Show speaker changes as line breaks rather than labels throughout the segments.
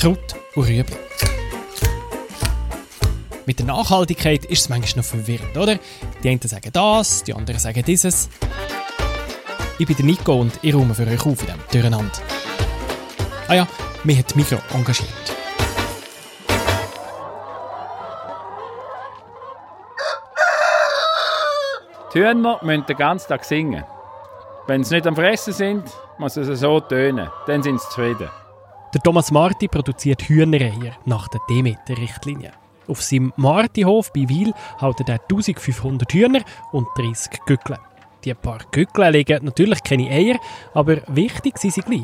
Kraut und Rüebli. Mit der Nachhaltigkeit ist es manchmal noch verwirrend, oder? Die einen sagen das, die anderen sagen dieses. Ich bin Nico und ich räume für euch auf in diesem Durcheinander. Ah ja, mich hat Mikro engagiert.
Die Hühner müssen den ganzen Tag singen. Wenn sie nicht am Fressen sind, muss es so tönen. Dann sind sie zufrieden.
Der Thomas Marti produziert Hühnereier nach der Demeter-Richtlinie. Auf seinem Martihof bei Wil hält er 1500 Hühner und 30 Gückel. Die paar Gückel legen natürlich keine Eier, aber wichtig sind sie gleich.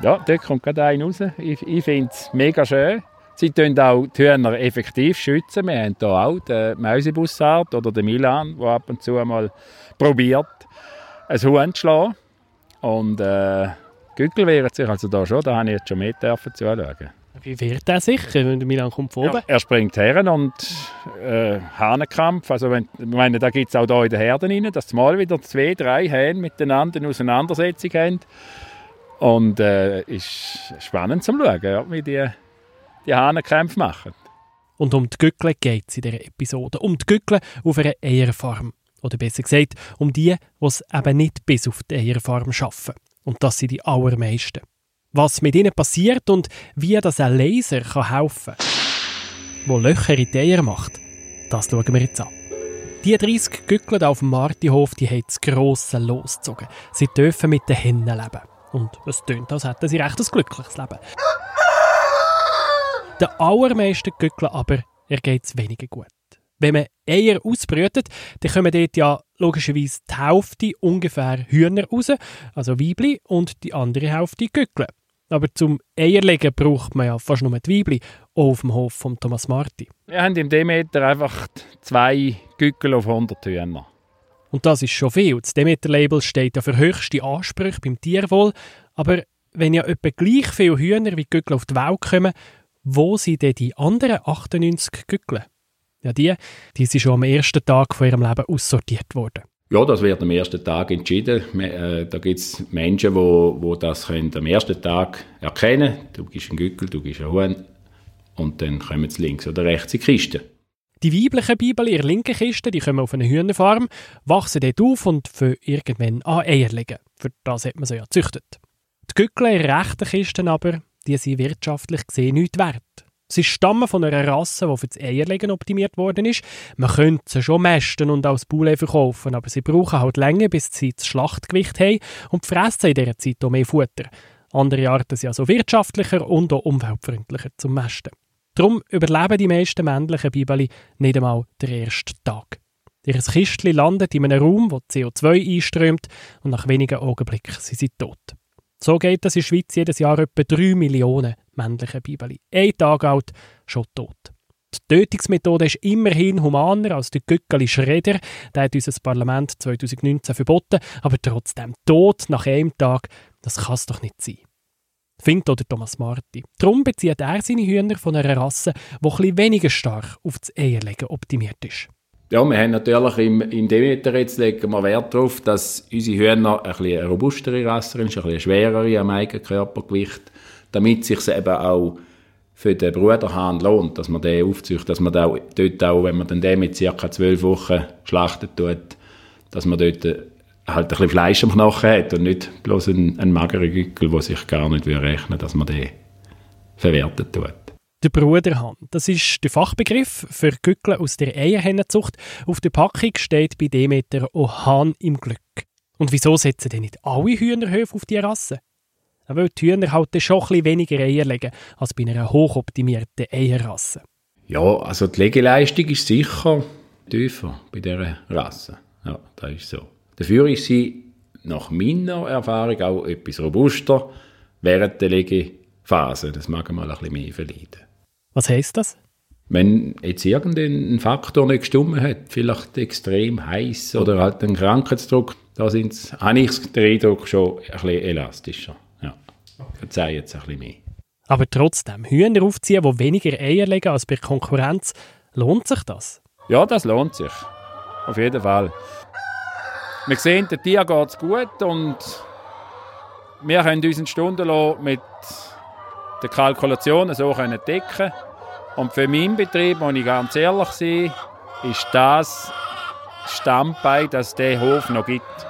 Ja, dort kommt gerade einer raus. Ich, ich finde es mega schön. Sie schützen auch die Hühner effektiv schützen. Wir haben hier auch den Mäusebussard oder den Milan, der ab und zu mal probiert, ein Huhn zu schlagen. Und äh, Gückel wehren sich also da schon, da habe ich jetzt schon mehr zuschauen.
Wie wird er sich, wenn der Milan kommt oben? Ja,
er springt her und äh, Hahnenkampf. Also wenn, ich meine, da gibt es auch hier in den Herden rein, dass mal wieder zwei, drei Hähne miteinander eine Auseinandersetzung haben. Und es äh, ist spannend zu schauen, ja, wie die, die Hahnenkämpfe machen.
Und um die Gückel geht es in dieser Episode. Um die Gückel auf einer Eierfarm. Oder besser gesagt, um die, die es eben nicht bis auf die Eierfarm schaffen. Und das sind die allermeisten. Was mit ihnen passiert und wie das ein Laser kann helfen kann, wo Löcher in die Eier macht, das schauen wir jetzt an. Die 30 Gückel auf dem Martihof, die haben das grosse losgezogen. Sie dürfen mit den Hennen leben. Und es tönt, als hätten sie recht ein glückliches Leben. Den allermeisten Gückeln aber ergeht es weniger gut. Wenn man Eier ausbrütet, dann kommen dort ja logischerweise die Hälfte ungefähr Hühner raus, also Weibli, und die andere Hälfte Gückel. Aber zum Eierlegen braucht man ja fast nur die Weibli, auch auf dem Hof von Thomas Marti.
Wir haben im Demeter einfach zwei Gückel auf 100 Hühner.
Und das ist schon viel. Das Demeter-Label steht ja für höchste Ansprüche beim Tierwohl. Aber wenn ja etwa gleich viele Hühner wie Gückel auf die Welt kommen, wo sind denn die anderen 98 Gückel? Ja, die, die sind schon am ersten Tag von ihrem Leben aussortiert worden.
Ja, das wird am ersten Tag entschieden. Äh, da gibt es Menschen, die wo, wo das können am ersten Tag erkennen können. Du bist ein Gückel, du bist ein Huhn. Und dann kommen sie links oder rechts in die Kiste.
Die weiblichen Bibel in der linken Kiste, die kommen auf eine Hühnerfarm, wachsen dort auf und für irgendwann an Eier legen. Für das hat man sie ja gezüchtet. Die Gückel in rechten Kiste aber, die sind wirtschaftlich gesehen nichts wert. Sie stammen von einer Rasse, die für das Eierlegen optimiert worden ist. Man könnte sie schon mästen und als Poulet verkaufen, aber sie brauchen halt länger, bis sie das Schlachtgewicht haben und fressen in dieser Zeit auch mehr Futter. Andere Arten sind also wirtschaftlicher und auch umweltfreundlicher zum Mästen. Darum überleben die meisten männlichen Bibeli nicht einmal den ersten Tag. Ihr Kistchen landet in einem Raum, wo CO2 einströmt und nach wenigen Augenblicken sind sie tot. So geht es in der Schweiz jedes Jahr etwa 3 Millionen männliche Bibeli. Ein Tag alt, schon tot. Die Tötungsmethode ist immerhin humaner als die Gückeli Schredder. Der hat unser Parlament 2019 verboten. Aber trotzdem, tot nach einem Tag, das kann es doch nicht sein findet oder Thomas Marti. Darum bezieht er seine Hühner von einer Rasse, die weniger stark auf das Eierlegen optimiert ist.
Ja, wir haben natürlich im, im Demeter jetzt legen wir Wert darauf, dass unsere Hühner ein bisschen eine robustere Rasse sind, ein bisschen schwerere am eigenen Körpergewicht, damit sich eben auch für den Bruderhahn lohnt, dass man den aufzüchtet, dass man auch, dort auch, wenn man den mit ca. zwölf Wochen schlachtet tut, dass man dort halt ein bisschen Fleisch am Knochen hat und nicht bloß ein, ein magerer Gückel, der sich gar nicht rechnen dass man den verwertet tut.
Der Bruderhahn, das ist der Fachbegriff für Gückel aus der Eierhennenzucht. Auf der Packung steht bei Demeter auch Hahn im Glück. Und wieso setzen denn nicht alle Hühnerhöfe auf diese Rasse? Weil die Hühner halt schon ein weniger Eier legen als bei einer hochoptimierten Eierrasse.
Ja, also die Legeleistung ist sicher tiefer bei dieser Rasse. Ja, das ist so. Dafür ist sie nach meiner Erfahrung auch etwas robuster während der Legephase. Das mag mal ein bisschen mehr verleiden.
Was heißt das?
Wenn jetzt irgendein Faktor nicht gestimmt hat, vielleicht extrem heiß oder halt ein Krankheitsdruck, da sind's, habe ich den Eindruck schon ein bisschen elastischer. Verzeih jetzt ein bisschen mehr.
Aber trotzdem, Hühner aufziehen, die weniger Eier legen als bei Konkurrenz, lohnt sich das?
Ja, das lohnt sich. Auf jeden Fall. Wir sehen, der Tier geht es gut und wir können uns einen Stundenlohn mit der Kalkulation so können decken Und für meinen Betrieb, muss ich ganz ehrlich sein, ist das Standbein, dass diesen Hof noch gibt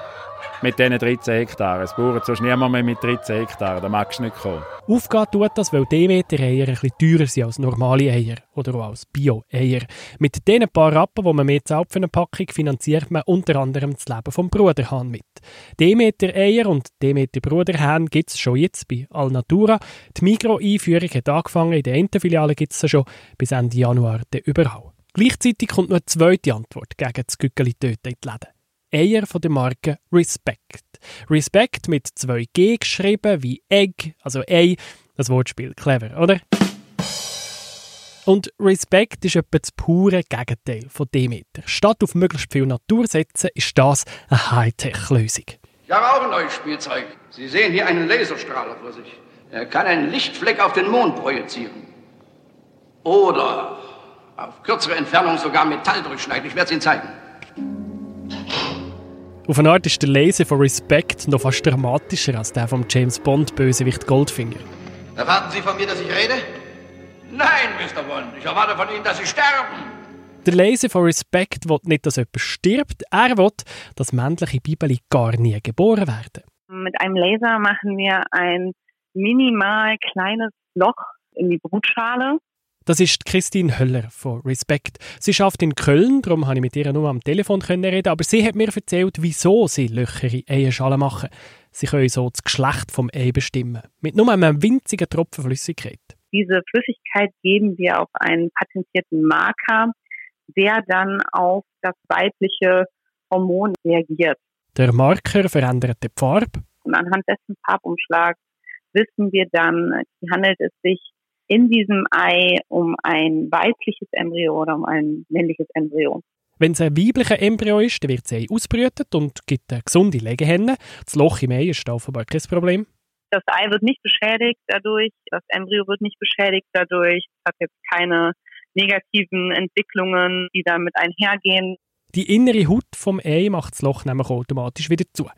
mit diesen 13 Hektaren. Es braucht sonst niemand mehr mit 13 Hektaren, da magst du nicht kommen.
Aufgehen tut das, weil Demeter-Eier ein bisschen teurer sind als normale Eier oder auch als Bio-Eier. Mit diesen paar Rappen, die man mehr zahlt für eine Packung, finanziert man unter anderem das Leben vom Bruderhahn mit. Demeter-Eier und Demeter-Bruderhahn gibt es schon jetzt bei Alnatura. Die Mikro-Einführung hat angefangen, in der Entenfiliale gibt es schon bis Ende Januar überall. Gleichzeitig kommt noch eine zweite Antwort gegen das Gückeli-Töten in die Läden. Eier von der Marke Respect. Respect mit zwei G geschrieben wie Egg, also Ei. Das Wortspiel clever, oder? Und Respect ist etwa das pure Gegenteil von Demeter. Statt auf möglichst viel Natur setzen, ist das eine Hightech-Lösung.
Ich habe auch ein neues Spielzeug. Sie sehen hier einen Laserstrahler vor sich. Er kann einen Lichtfleck auf den Mond projizieren. Oder auf kürzere Entfernung sogar Metall durchschneiden. Ich werde es Ihnen zeigen.
Auf eine Art ist der Laser von Respect noch fast dramatischer als der vom James Bond Bösewicht Goldfinger.
Erwarten Sie von mir, dass ich rede? Nein, Mr. Bond. Ich erwarte von Ihnen, dass Sie sterben.
Der Laser von Respect will nicht, dass jemand stirbt. Er will, dass männliche Bibeli gar nie geboren werden.
Mit einem Laser machen wir ein minimal kleines Loch in die Brutschale
das ist Christine Höller von Respect. Sie schafft in Köln, darum konnte ich mit ihr nur am Telefon reden, aber sie hat mir erzählt, wieso sie Löcher in Eierschalen machen. Sie können so das Geschlecht vom Ei bestimmen, mit nur einem winzigen Tropfen Flüssigkeit.
Diese Flüssigkeit geben wir auf einen patentierten Marker, der dann auf das weibliche Hormon reagiert.
Der Marker verändert die Farbe.
Und anhand dessen Farbumschlags wissen wir dann, handelt es sich in diesem Ei um ein weibliches Embryo oder um ein männliches Embryo.
Wenn es ein weiblicher Embryo ist, dann wird das Ei ausbrütet und gibt eine gesunde Legehenne. Das Loch im Ei ist offenbar kein Problem.
Das Ei wird nicht beschädigt dadurch, das Embryo wird nicht beschädigt dadurch, es hat jetzt keine negativen Entwicklungen, die damit einhergehen.
Die innere Haut vom Ei macht das Loch nämlich automatisch wieder zu.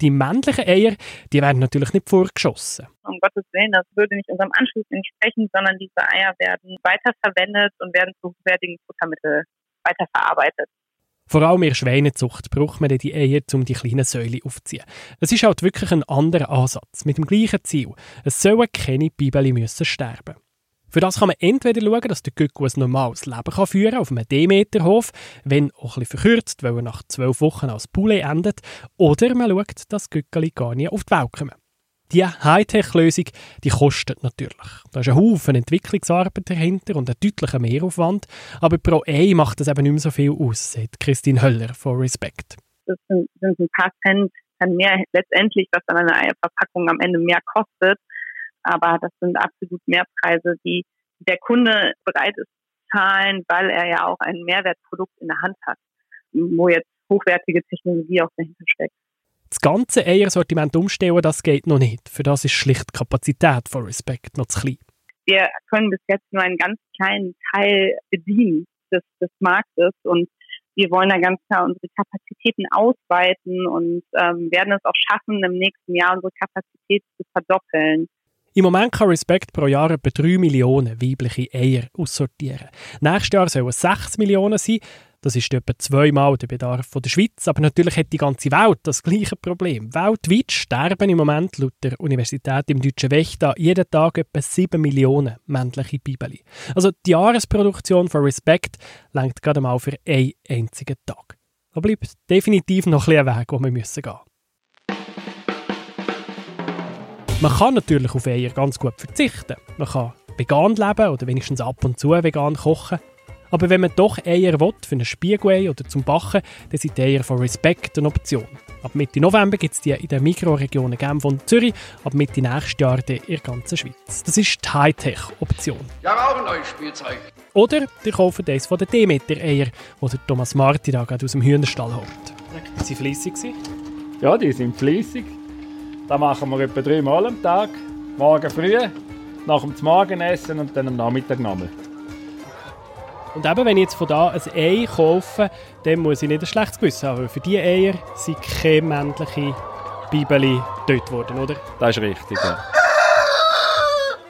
Die männlichen Eier, die werden natürlich nicht vorgeschossen.
Um Gottes Willen, das würde nicht unserem Anschluss entsprechen, sondern diese Eier werden weiterverwendet und werden zu hochwertigen Futtermitteln weiterverarbeitet.
Vor allem in der Schweinezucht braucht man die Eier, um die kleinen Säule aufzuziehen. Es ist halt wirklich ein anderer Ansatz, mit dem gleichen Ziel. Es sollen keine Bibeli müssen sterben. Für das kann man entweder schauen, dass der Gücku ein normales Leben kann führen kann auf einem Demeterhof, wenn auch ein bisschen verkürzt, weil er nach zwölf Wochen als Poulet endet, oder man schaut, dass Gückeli gar nicht auf die Welt kommen. Die Hightech-Lösung, die kostet natürlich. Da ist ein Haufen Entwicklungsarbeit dahinter und ein deutlicher Mehraufwand, aber pro Ei macht das eben nicht mehr so viel aus, sagt Christine Höller von Respect.
Das sind, sind ein paar Cent mehr letztendlich, was dann eine Eierverpackung am Ende mehr kostet aber das sind absolut Mehrpreise, die der Kunde bereit ist zu zahlen, weil er ja auch ein Mehrwertprodukt in der Hand hat, wo jetzt hochwertige Technologie auch dahinter steckt.
Das ganze Eiersortiment umstellen, das geht noch nicht. Für das ist schlicht die Kapazität von Respect noch zu klein.
Wir können bis jetzt nur einen ganz kleinen Teil bedienen des, des Marktes und wir wollen da ganz klar unsere Kapazitäten ausweiten und ähm, werden es auch schaffen, im nächsten Jahr unsere Kapazität zu verdoppeln.
Im Moment kann Respect pro Jahr etwa 3 Millionen weibliche Eier aussortieren. Nächstes Jahr sollen es 6 Millionen sein. Das ist etwa zweimal der Bedarf der Schweiz. Aber natürlich hat die ganze Welt das gleiche Problem. Weltweit sterben im Moment laut der Universität im Deutschen Wächter jeden Tag etwa 7 Millionen männliche Bibeli. Also die Jahresproduktion von Respect lenkt gerade mal für einen einzigen Tag. Da bleibt definitiv noch ein, Weg, den wir müssen gehen man kann natürlich auf Eier ganz gut verzichten. Man kann vegan leben oder wenigstens ab und zu vegan kochen. Aber wenn man doch Eier will, für ein Spiegelei oder zum Backen, dann sind die Eier von Respect eine Option. Ab Mitte November gibt es die in den Mikroregionen Genf und Zürich, ab Mitte nächstes Jahr in der ganzen Schweiz. Das ist die Hightech-Option.
Ja, auch ein neues Spielzeug.
Oder die kaufen eines von den Demeter-Eier, die Thomas Marti da aus dem Hühnerstall holt. Sind sie fleissig?
Ja, die sind fleissig. Das machen wir etwa dreimal am Tag. Morgen früh, nach dem Morgenessen und dann am Nachmittag nochmal.
Und eben, wenn ich jetzt von da ein Ei kaufe, dann muss ich nicht ein schlechtes Gewissen haben, weil für diese Eier sind keine männlichen Bibeli getötet worden, oder?
Das ist richtig, ja.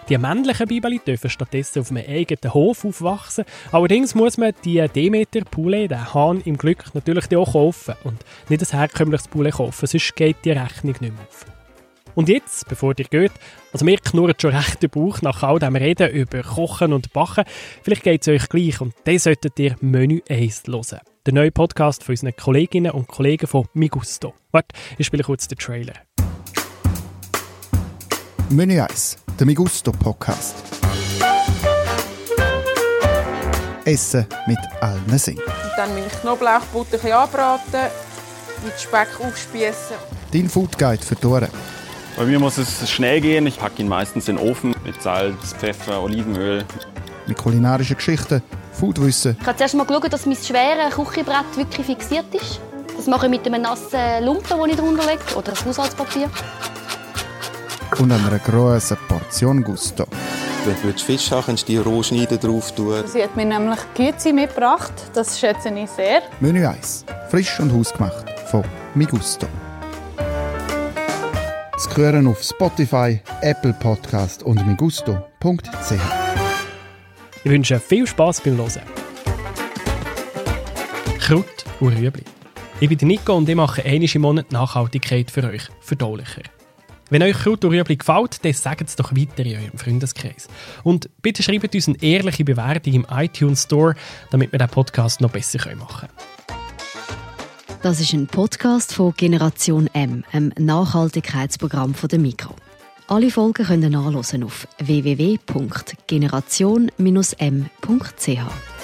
Die männlichen Bibeli dürfen stattdessen auf einem eigenen Hof aufwachsen. Allerdings muss man die Demeter Poulet, den Hahn im Glück, natürlich auch kaufen und nicht ein herkömmliches Poulet kaufen, sonst geht die Rechnung nicht mehr auf. Und jetzt, bevor ihr geht, also mir knurrt schon recht der Bauch nach all dem Reden über Kochen und Backen. Vielleicht geht es euch gleich und dann solltet ihr Menü 1 hören. Der neue Podcast von unseren Kolleginnen und Kollegen von Migusto. Warte, ich spiele kurz den Trailer.
Menü 1, der Migusto Podcast. Essen mit allen Sinn.
Dann meine Knoblauchbutter ein anbraten, mit Speck aufspießen.
Dein Food Guide für die Ohren.
Bei mir muss es schnell gehen. Ich packe ihn meistens in den Ofen mit Salz, Pfeffer, Olivenöl.
Mit kulinarischen Geschichten, Foodwissen
Ich habe zuerst mal geschaut, dass mein schweres Küchenbrett wirklich fixiert ist. Das mache ich mit einem nassen Lumpen, den ich drunter lege, oder ein Haushaltspapier.
und einer grossen Portion Gusto.
Wenn du Fisch haben kannst du die roh schneiden drauf tun.
Sie hat mir nämlich Güezi mitgebracht. Das schätze ich sehr.
Menü 1, frisch und hausgemacht von Migusto. Das hören auf Spotify, Apple Podcast und migusto.ch.
Ich wünsche viel Spass beim Hören. Kraut und Rüebli. Ich bin Nico und ich mache einmal im Monat Nachhaltigkeit für euch verdaulicher. Wenn euch Kraut und Rüebli gefällt, dann sagt es doch weiter in eurem Freundeskreis. Und bitte schreibt uns eine ehrliche Bewertung im iTunes Store, damit wir den Podcast noch besser machen können.
Das ist ein Podcast von Generation M, einem Nachhaltigkeitsprogramm von der Mikro. Alle Folgen können nachlesen auf www.generation-m.ch.